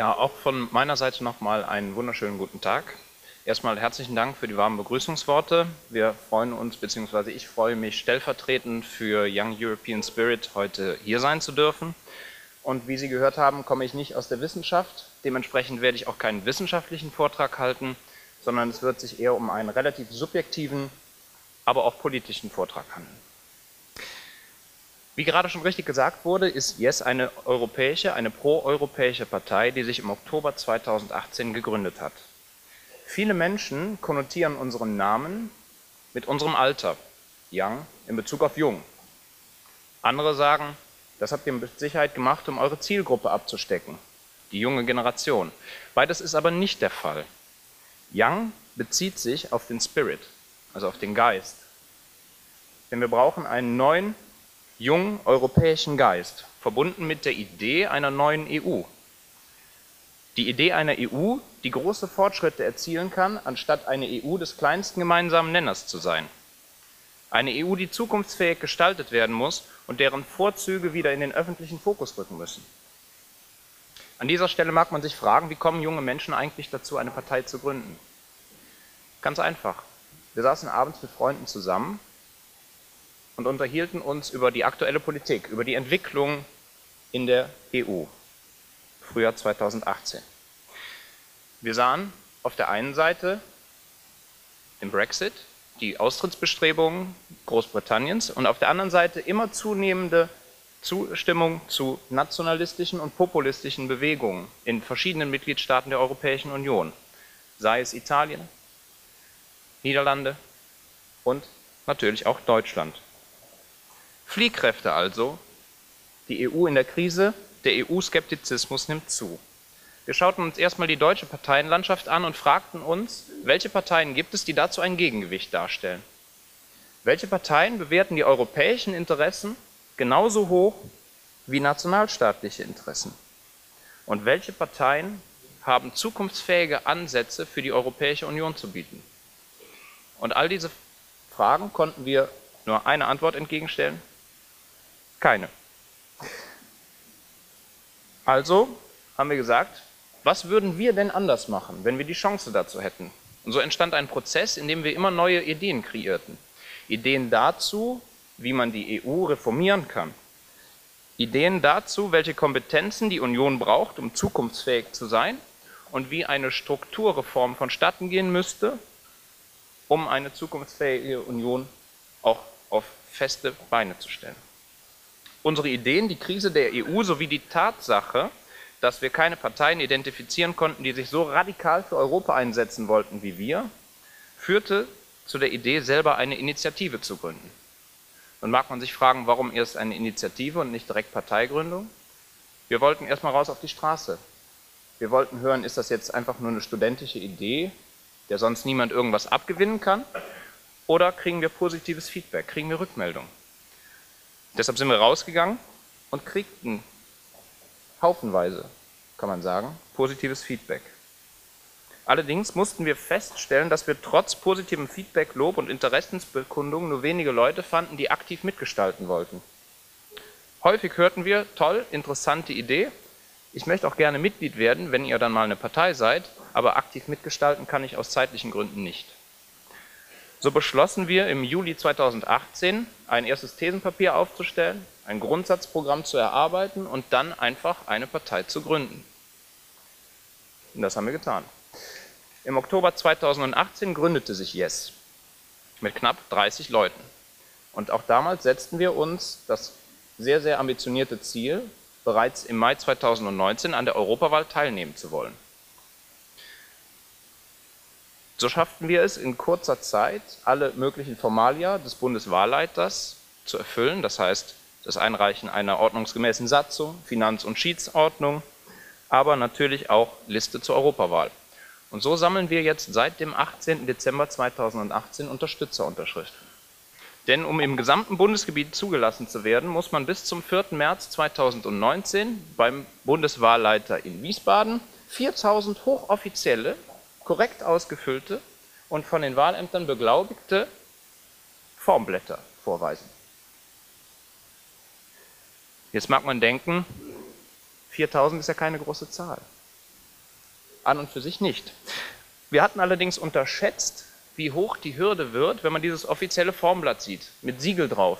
Ja, auch von meiner Seite nochmal einen wunderschönen guten Tag. Erstmal herzlichen Dank für die warmen Begrüßungsworte. Wir freuen uns, beziehungsweise ich freue mich stellvertretend für Young European Spirit heute hier sein zu dürfen. Und wie Sie gehört haben, komme ich nicht aus der Wissenschaft. Dementsprechend werde ich auch keinen wissenschaftlichen Vortrag halten, sondern es wird sich eher um einen relativ subjektiven, aber auch politischen Vortrag handeln. Wie gerade schon richtig gesagt wurde, ist Yes eine europäische, eine proeuropäische Partei, die sich im Oktober 2018 gegründet hat. Viele Menschen konnotieren unseren Namen mit unserem Alter, Young, in Bezug auf Jung. Andere sagen, das habt ihr mit Sicherheit gemacht, um eure Zielgruppe abzustecken, die junge Generation. Beides ist aber nicht der Fall. Young bezieht sich auf den Spirit, also auf den Geist. Denn wir brauchen einen neuen jungen europäischen Geist, verbunden mit der Idee einer neuen EU. Die Idee einer EU, die große Fortschritte erzielen kann, anstatt eine EU des kleinsten gemeinsamen Nenners zu sein. Eine EU, die zukunftsfähig gestaltet werden muss und deren Vorzüge wieder in den öffentlichen Fokus rücken müssen. An dieser Stelle mag man sich fragen, wie kommen junge Menschen eigentlich dazu, eine Partei zu gründen? Ganz einfach. Wir saßen abends mit Freunden zusammen und unterhielten uns über die aktuelle Politik, über die Entwicklung in der EU, Frühjahr 2018. Wir sahen auf der einen Seite den Brexit, die Austrittsbestrebungen Großbritanniens und auf der anderen Seite immer zunehmende Zustimmung zu nationalistischen und populistischen Bewegungen in verschiedenen Mitgliedstaaten der Europäischen Union, sei es Italien, Niederlande und natürlich auch Deutschland. Fliehkräfte also, die EU in der Krise, der EU-Skeptizismus nimmt zu. Wir schauten uns erstmal die deutsche Parteienlandschaft an und fragten uns, welche Parteien gibt es, die dazu ein Gegengewicht darstellen? Welche Parteien bewerten die europäischen Interessen genauso hoch wie nationalstaatliche Interessen? Und welche Parteien haben zukunftsfähige Ansätze für die Europäische Union zu bieten? Und all diese Fragen konnten wir nur eine Antwort entgegenstellen, keine. Also haben wir gesagt, was würden wir denn anders machen, wenn wir die Chance dazu hätten? Und so entstand ein Prozess, in dem wir immer neue Ideen kreierten. Ideen dazu, wie man die EU reformieren kann. Ideen dazu, welche Kompetenzen die Union braucht, um zukunftsfähig zu sein und wie eine Strukturreform vonstatten gehen müsste, um eine zukunftsfähige Union auch auf feste Beine zu stellen. Unsere Ideen, die Krise der EU sowie die Tatsache, dass wir keine Parteien identifizieren konnten, die sich so radikal für Europa einsetzen wollten wie wir, führte zu der Idee, selber eine Initiative zu gründen. Nun mag man sich fragen, warum erst eine Initiative und nicht direkt Parteigründung? Wir wollten erstmal raus auf die Straße. Wir wollten hören, ist das jetzt einfach nur eine studentische Idee, der sonst niemand irgendwas abgewinnen kann? Oder kriegen wir positives Feedback, kriegen wir Rückmeldung? Deshalb sind wir rausgegangen und kriegten haufenweise, kann man sagen, positives Feedback. Allerdings mussten wir feststellen, dass wir trotz positivem Feedback, Lob und Interessensbekundungen nur wenige Leute fanden, die aktiv mitgestalten wollten. Häufig hörten wir, toll, interessante Idee, ich möchte auch gerne Mitglied werden, wenn ihr dann mal eine Partei seid, aber aktiv mitgestalten kann ich aus zeitlichen Gründen nicht. So beschlossen wir im Juli 2018, ein erstes Thesenpapier aufzustellen, ein Grundsatzprogramm zu erarbeiten und dann einfach eine Partei zu gründen. Und das haben wir getan. Im Oktober 2018 gründete sich Yes mit knapp 30 Leuten. Und auch damals setzten wir uns das sehr, sehr ambitionierte Ziel, bereits im Mai 2019 an der Europawahl teilnehmen zu wollen. So schafften wir es in kurzer Zeit, alle möglichen Formalia des Bundeswahlleiters zu erfüllen, das heißt das Einreichen einer ordnungsgemäßen Satzung, Finanz- und Schiedsordnung, aber natürlich auch Liste zur Europawahl. Und so sammeln wir jetzt seit dem 18. Dezember 2018 Unterstützerunterschriften. Denn um im gesamten Bundesgebiet zugelassen zu werden, muss man bis zum 4. März 2019 beim Bundeswahlleiter in Wiesbaden 4000 hochoffizielle korrekt ausgefüllte und von den Wahlämtern beglaubigte Formblätter vorweisen. Jetzt mag man denken, 4000 ist ja keine große Zahl. an und für sich nicht. Wir hatten allerdings unterschätzt, wie hoch die Hürde wird, wenn man dieses offizielle Formblatt sieht, mit Siegel drauf.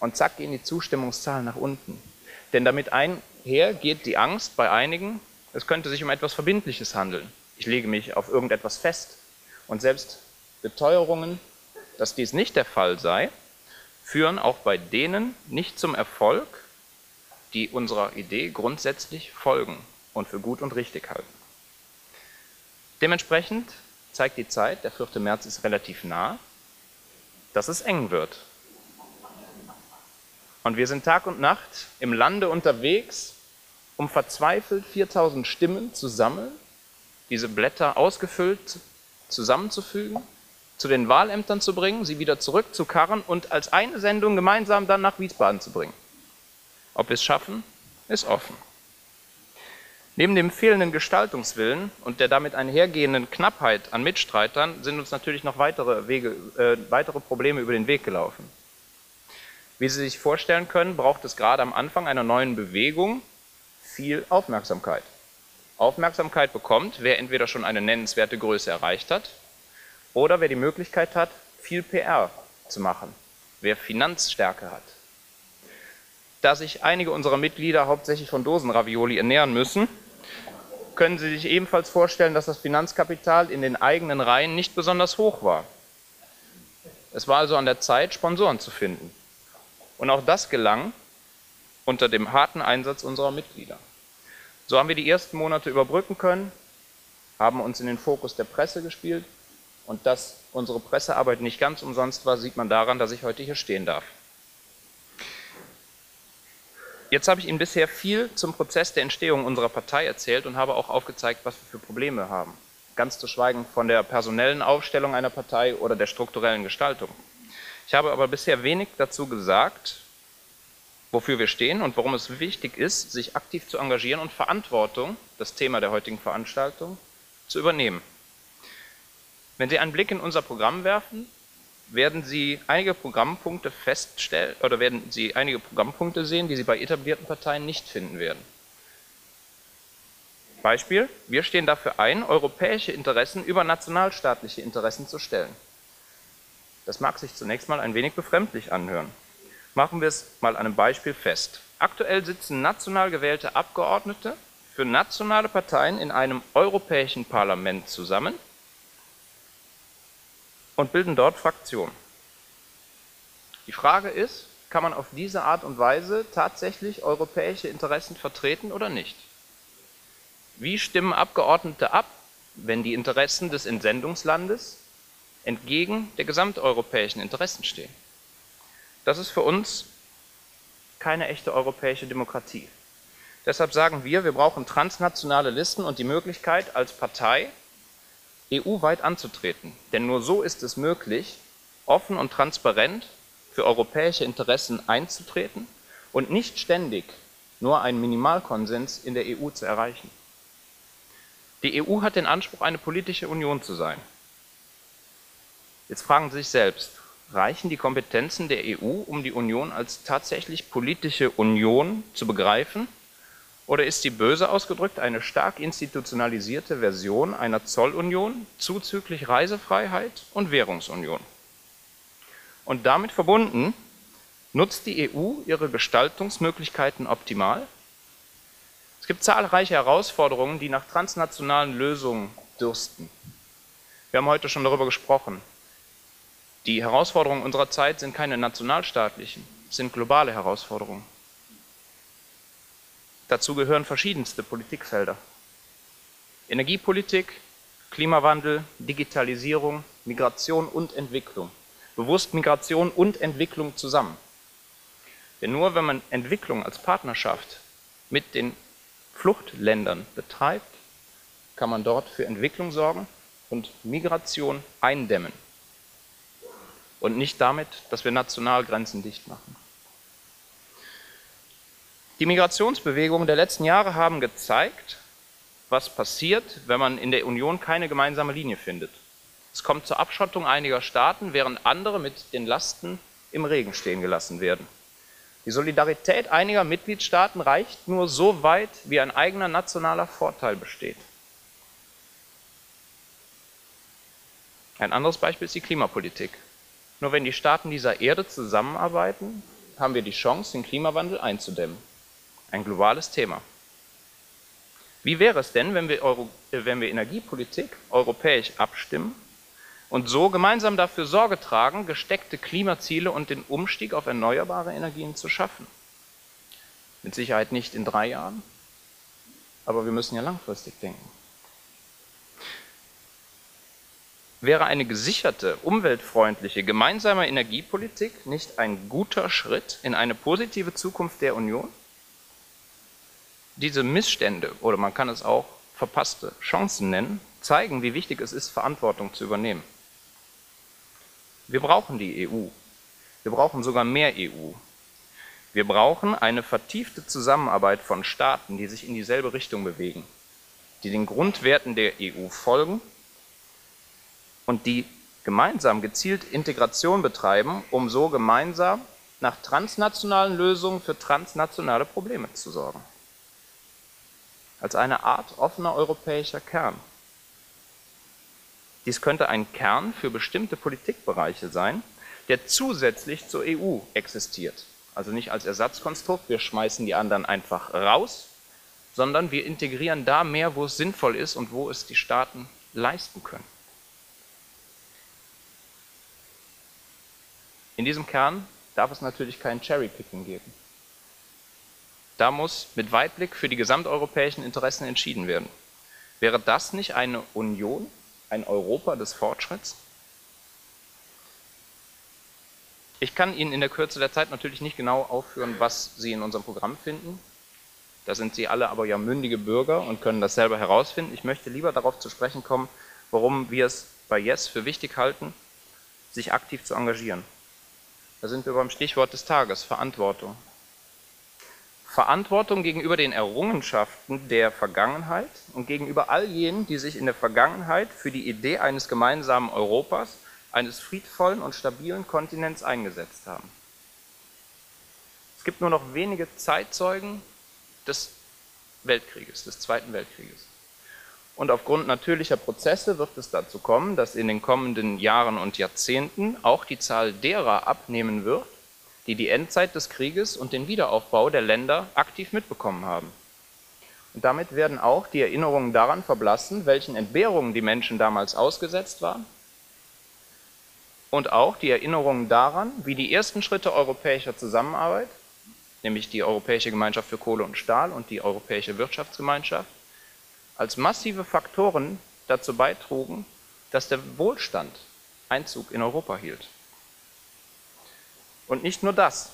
Und zack gehen die Zustimmungszahlen nach unten. Denn damit einher geht die Angst bei einigen, es könnte sich um etwas Verbindliches handeln. Ich lege mich auf irgendetwas fest. Und selbst Beteuerungen, dass dies nicht der Fall sei, führen auch bei denen nicht zum Erfolg, die unserer Idee grundsätzlich folgen und für gut und richtig halten. Dementsprechend zeigt die Zeit, der 4. März ist relativ nah, dass es eng wird. Und wir sind Tag und Nacht im Lande unterwegs, um verzweifelt 4000 Stimmen zu sammeln, diese Blätter ausgefüllt zusammenzufügen, zu den Wahlämtern zu bringen, sie wieder zurückzukarren und als eine Sendung gemeinsam dann nach Wiesbaden zu bringen. Ob wir es schaffen, ist offen. Neben dem fehlenden Gestaltungswillen und der damit einhergehenden Knappheit an Mitstreitern sind uns natürlich noch weitere, Wege, äh, weitere Probleme über den Weg gelaufen. Wie Sie sich vorstellen können, braucht es gerade am Anfang einer neuen Bewegung viel Aufmerksamkeit. Aufmerksamkeit bekommt, wer entweder schon eine nennenswerte Größe erreicht hat oder wer die Möglichkeit hat, viel PR zu machen, wer Finanzstärke hat. Da sich einige unserer Mitglieder hauptsächlich von Dosenravioli ernähren müssen, können Sie sich ebenfalls vorstellen, dass das Finanzkapital in den eigenen Reihen nicht besonders hoch war. Es war also an der Zeit, Sponsoren zu finden. Und auch das gelang unter dem harten Einsatz unserer Mitglieder. So haben wir die ersten Monate überbrücken können, haben uns in den Fokus der Presse gespielt und dass unsere Pressearbeit nicht ganz umsonst war, sieht man daran, dass ich heute hier stehen darf. Jetzt habe ich Ihnen bisher viel zum Prozess der Entstehung unserer Partei erzählt und habe auch aufgezeigt, was wir für Probleme haben. Ganz zu schweigen von der personellen Aufstellung einer Partei oder der strukturellen Gestaltung. Ich habe aber bisher wenig dazu gesagt, wofür wir stehen und warum es wichtig ist, sich aktiv zu engagieren und Verantwortung, das Thema der heutigen Veranstaltung, zu übernehmen. Wenn Sie einen Blick in unser Programm werfen, werden Sie einige Programmpunkte feststellen oder werden Sie einige Programmpunkte sehen, die Sie bei etablierten Parteien nicht finden werden. Beispiel, wir stehen dafür ein, europäische Interessen über nationalstaatliche Interessen zu stellen. Das mag sich zunächst mal ein wenig befremdlich anhören. Machen wir es mal an einem Beispiel fest. Aktuell sitzen national gewählte Abgeordnete für nationale Parteien in einem europäischen Parlament zusammen und bilden dort Fraktionen. Die Frage ist, kann man auf diese Art und Weise tatsächlich europäische Interessen vertreten oder nicht? Wie stimmen Abgeordnete ab, wenn die Interessen des Entsendungslandes entgegen der gesamteuropäischen Interessen stehen? Das ist für uns keine echte europäische Demokratie. Deshalb sagen wir, wir brauchen transnationale Listen und die Möglichkeit, als Partei EU-weit anzutreten. Denn nur so ist es möglich, offen und transparent für europäische Interessen einzutreten und nicht ständig nur einen Minimalkonsens in der EU zu erreichen. Die EU hat den Anspruch, eine politische Union zu sein. Jetzt fragen Sie sich selbst, reichen die Kompetenzen der EU, um die Union als tatsächlich politische Union zu begreifen oder ist sie böse ausgedrückt eine stark institutionalisierte Version einer Zollunion zuzüglich Reisefreiheit und Währungsunion? Und damit verbunden, nutzt die EU ihre Gestaltungsmöglichkeiten optimal? Es gibt zahlreiche Herausforderungen, die nach transnationalen Lösungen dürsten. Wir haben heute schon darüber gesprochen. Die Herausforderungen unserer Zeit sind keine nationalstaatlichen, sind globale Herausforderungen. Dazu gehören verschiedenste Politikfelder. Energiepolitik, Klimawandel, Digitalisierung, Migration und Entwicklung. Bewusst Migration und Entwicklung zusammen. Denn nur wenn man Entwicklung als Partnerschaft mit den Fluchtländern betreibt, kann man dort für Entwicklung sorgen und Migration eindämmen. Und nicht damit, dass wir Nationalgrenzen dicht machen. Die Migrationsbewegungen der letzten Jahre haben gezeigt, was passiert, wenn man in der Union keine gemeinsame Linie findet. Es kommt zur Abschottung einiger Staaten, während andere mit den Lasten im Regen stehen gelassen werden. Die Solidarität einiger Mitgliedstaaten reicht nur so weit, wie ein eigener nationaler Vorteil besteht. Ein anderes Beispiel ist die Klimapolitik. Nur wenn die Staaten dieser Erde zusammenarbeiten, haben wir die Chance, den Klimawandel einzudämmen. Ein globales Thema. Wie wäre es denn, wenn wir, Euro, äh, wenn wir Energiepolitik europäisch abstimmen und so gemeinsam dafür Sorge tragen, gesteckte Klimaziele und den Umstieg auf erneuerbare Energien zu schaffen? Mit Sicherheit nicht in drei Jahren, aber wir müssen ja langfristig denken. Wäre eine gesicherte, umweltfreundliche gemeinsame Energiepolitik nicht ein guter Schritt in eine positive Zukunft der Union? Diese Missstände, oder man kann es auch verpasste Chancen nennen, zeigen, wie wichtig es ist, Verantwortung zu übernehmen. Wir brauchen die EU. Wir brauchen sogar mehr EU. Wir brauchen eine vertiefte Zusammenarbeit von Staaten, die sich in dieselbe Richtung bewegen, die den Grundwerten der EU folgen und die gemeinsam gezielt Integration betreiben, um so gemeinsam nach transnationalen Lösungen für transnationale Probleme zu sorgen. Als eine Art offener europäischer Kern. Dies könnte ein Kern für bestimmte Politikbereiche sein, der zusätzlich zur EU existiert. Also nicht als Ersatzkonstrukt, wir schmeißen die anderen einfach raus, sondern wir integrieren da mehr, wo es sinnvoll ist und wo es die Staaten leisten können. In diesem Kern darf es natürlich kein Cherrypicking geben. Da muss mit Weitblick für die gesamteuropäischen Interessen entschieden werden. Wäre das nicht eine Union, ein Europa des Fortschritts? Ich kann Ihnen in der Kürze der Zeit natürlich nicht genau aufführen, was Sie in unserem Programm finden. Da sind Sie alle aber ja mündige Bürger und können das selber herausfinden. Ich möchte lieber darauf zu sprechen kommen, warum wir es bei Yes für wichtig halten, sich aktiv zu engagieren. Da sind wir beim Stichwort des Tages, Verantwortung. Verantwortung gegenüber den Errungenschaften der Vergangenheit und gegenüber all jenen, die sich in der Vergangenheit für die Idee eines gemeinsamen Europas, eines friedvollen und stabilen Kontinents eingesetzt haben. Es gibt nur noch wenige Zeitzeugen des Weltkrieges, des Zweiten Weltkrieges. Und aufgrund natürlicher Prozesse wird es dazu kommen, dass in den kommenden Jahren und Jahrzehnten auch die Zahl derer abnehmen wird, die die Endzeit des Krieges und den Wiederaufbau der Länder aktiv mitbekommen haben. Und damit werden auch die Erinnerungen daran verblassen, welchen Entbehrungen die Menschen damals ausgesetzt waren und auch die Erinnerungen daran, wie die ersten Schritte europäischer Zusammenarbeit, nämlich die Europäische Gemeinschaft für Kohle und Stahl und die Europäische Wirtschaftsgemeinschaft, als massive Faktoren dazu beitrugen, dass der Wohlstand Einzug in Europa hielt. Und nicht nur das.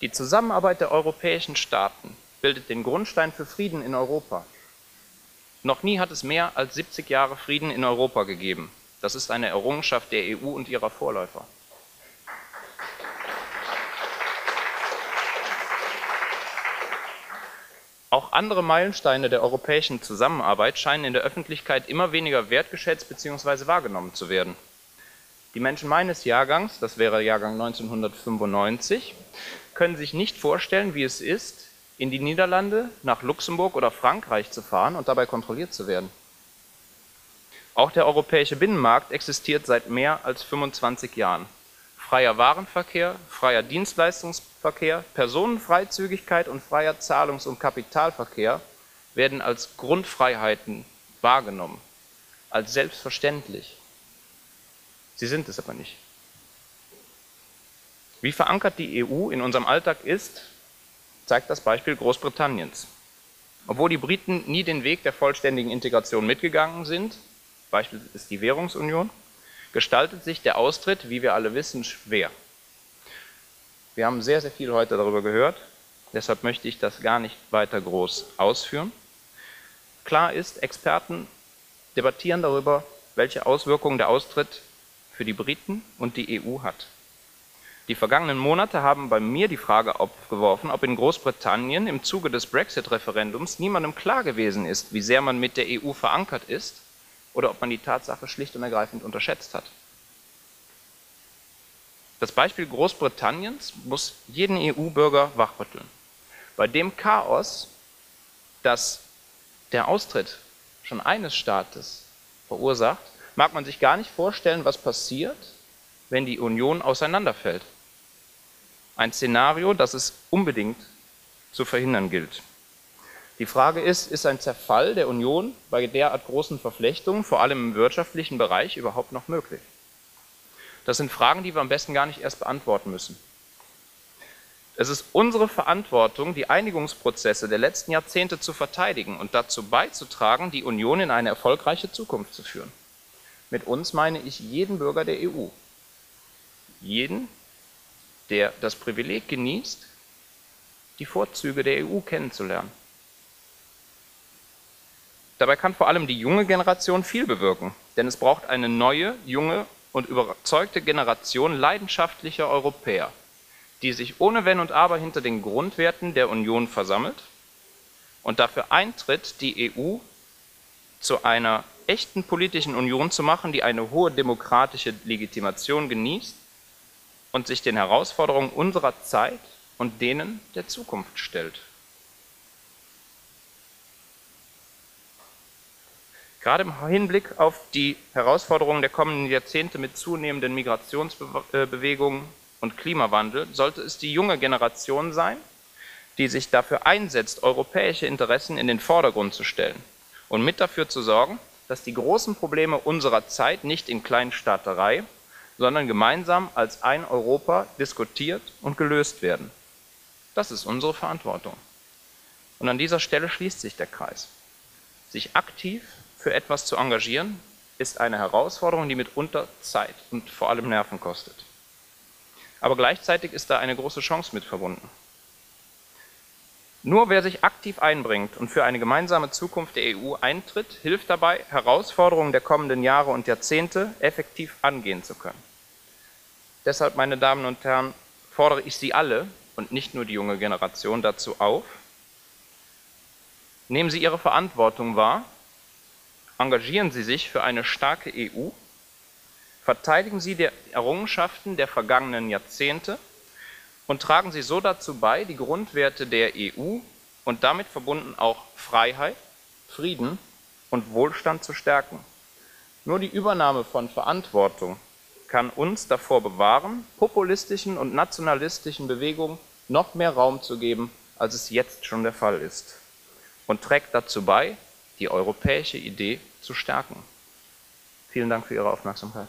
Die Zusammenarbeit der europäischen Staaten bildet den Grundstein für Frieden in Europa. Noch nie hat es mehr als 70 Jahre Frieden in Europa gegeben. Das ist eine Errungenschaft der EU und ihrer Vorläufer. Auch andere Meilensteine der europäischen Zusammenarbeit scheinen in der Öffentlichkeit immer weniger wertgeschätzt bzw. wahrgenommen zu werden. Die Menschen meines Jahrgangs, das wäre Jahrgang 1995, können sich nicht vorstellen, wie es ist, in die Niederlande, nach Luxemburg oder Frankreich zu fahren und dabei kontrolliert zu werden. Auch der europäische Binnenmarkt existiert seit mehr als 25 Jahren freier Warenverkehr, freier Dienstleistungsverkehr, Personenfreizügigkeit und freier Zahlungs- und Kapitalverkehr werden als Grundfreiheiten wahrgenommen, als selbstverständlich. Sie sind es aber nicht. Wie verankert die EU in unserem Alltag ist, zeigt das Beispiel Großbritanniens. Obwohl die Briten nie den Weg der vollständigen Integration mitgegangen sind, Beispiel ist die Währungsunion, gestaltet sich der Austritt, wie wir alle wissen, schwer. Wir haben sehr, sehr viel heute darüber gehört, deshalb möchte ich das gar nicht weiter groß ausführen. Klar ist, Experten debattieren darüber, welche Auswirkungen der Austritt für die Briten und die EU hat. Die vergangenen Monate haben bei mir die Frage aufgeworfen, ob in Großbritannien im Zuge des Brexit-Referendums niemandem klar gewesen ist, wie sehr man mit der EU verankert ist oder ob man die Tatsache schlicht und ergreifend unterschätzt hat. Das Beispiel Großbritanniens muss jeden EU-Bürger wachrütteln. Bei dem Chaos, das der Austritt schon eines Staates verursacht, mag man sich gar nicht vorstellen, was passiert, wenn die Union auseinanderfällt. Ein Szenario, das es unbedingt zu verhindern gilt. Die Frage ist, ist ein Zerfall der Union bei derart großen Verflechtungen, vor allem im wirtschaftlichen Bereich, überhaupt noch möglich? Das sind Fragen, die wir am besten gar nicht erst beantworten müssen. Es ist unsere Verantwortung, die Einigungsprozesse der letzten Jahrzehnte zu verteidigen und dazu beizutragen, die Union in eine erfolgreiche Zukunft zu führen. Mit uns meine ich jeden Bürger der EU. Jeden, der das Privileg genießt, die Vorzüge der EU kennenzulernen. Dabei kann vor allem die junge Generation viel bewirken, denn es braucht eine neue, junge und überzeugte Generation leidenschaftlicher Europäer, die sich ohne Wenn und Aber hinter den Grundwerten der Union versammelt und dafür eintritt, die EU zu einer echten politischen Union zu machen, die eine hohe demokratische Legitimation genießt und sich den Herausforderungen unserer Zeit und denen der Zukunft stellt. Gerade im Hinblick auf die Herausforderungen der kommenden Jahrzehnte mit zunehmenden Migrationsbewegungen und Klimawandel sollte es die junge Generation sein, die sich dafür einsetzt, europäische Interessen in den Vordergrund zu stellen und mit dafür zu sorgen, dass die großen Probleme unserer Zeit nicht in Kleinstaaterei, sondern gemeinsam als ein Europa diskutiert und gelöst werden. Das ist unsere Verantwortung. Und an dieser Stelle schließt sich der Kreis. Sich aktiv für etwas zu engagieren, ist eine Herausforderung, die mitunter Zeit und vor allem Nerven kostet. Aber gleichzeitig ist da eine große Chance mit verbunden. Nur wer sich aktiv einbringt und für eine gemeinsame Zukunft der EU eintritt, hilft dabei, Herausforderungen der kommenden Jahre und Jahrzehnte effektiv angehen zu können. Deshalb, meine Damen und Herren, fordere ich Sie alle und nicht nur die junge Generation dazu auf, nehmen Sie Ihre Verantwortung wahr. Engagieren Sie sich für eine starke EU, verteidigen Sie die Errungenschaften der vergangenen Jahrzehnte. Und tragen Sie so dazu bei, die Grundwerte der EU und damit verbunden auch Freiheit, Frieden und Wohlstand zu stärken. Nur die Übernahme von Verantwortung kann uns davor bewahren, populistischen und nationalistischen Bewegungen noch mehr Raum zu geben, als es jetzt schon der Fall ist, und trägt dazu bei, die europäische Idee zu stärken. Vielen Dank für Ihre Aufmerksamkeit.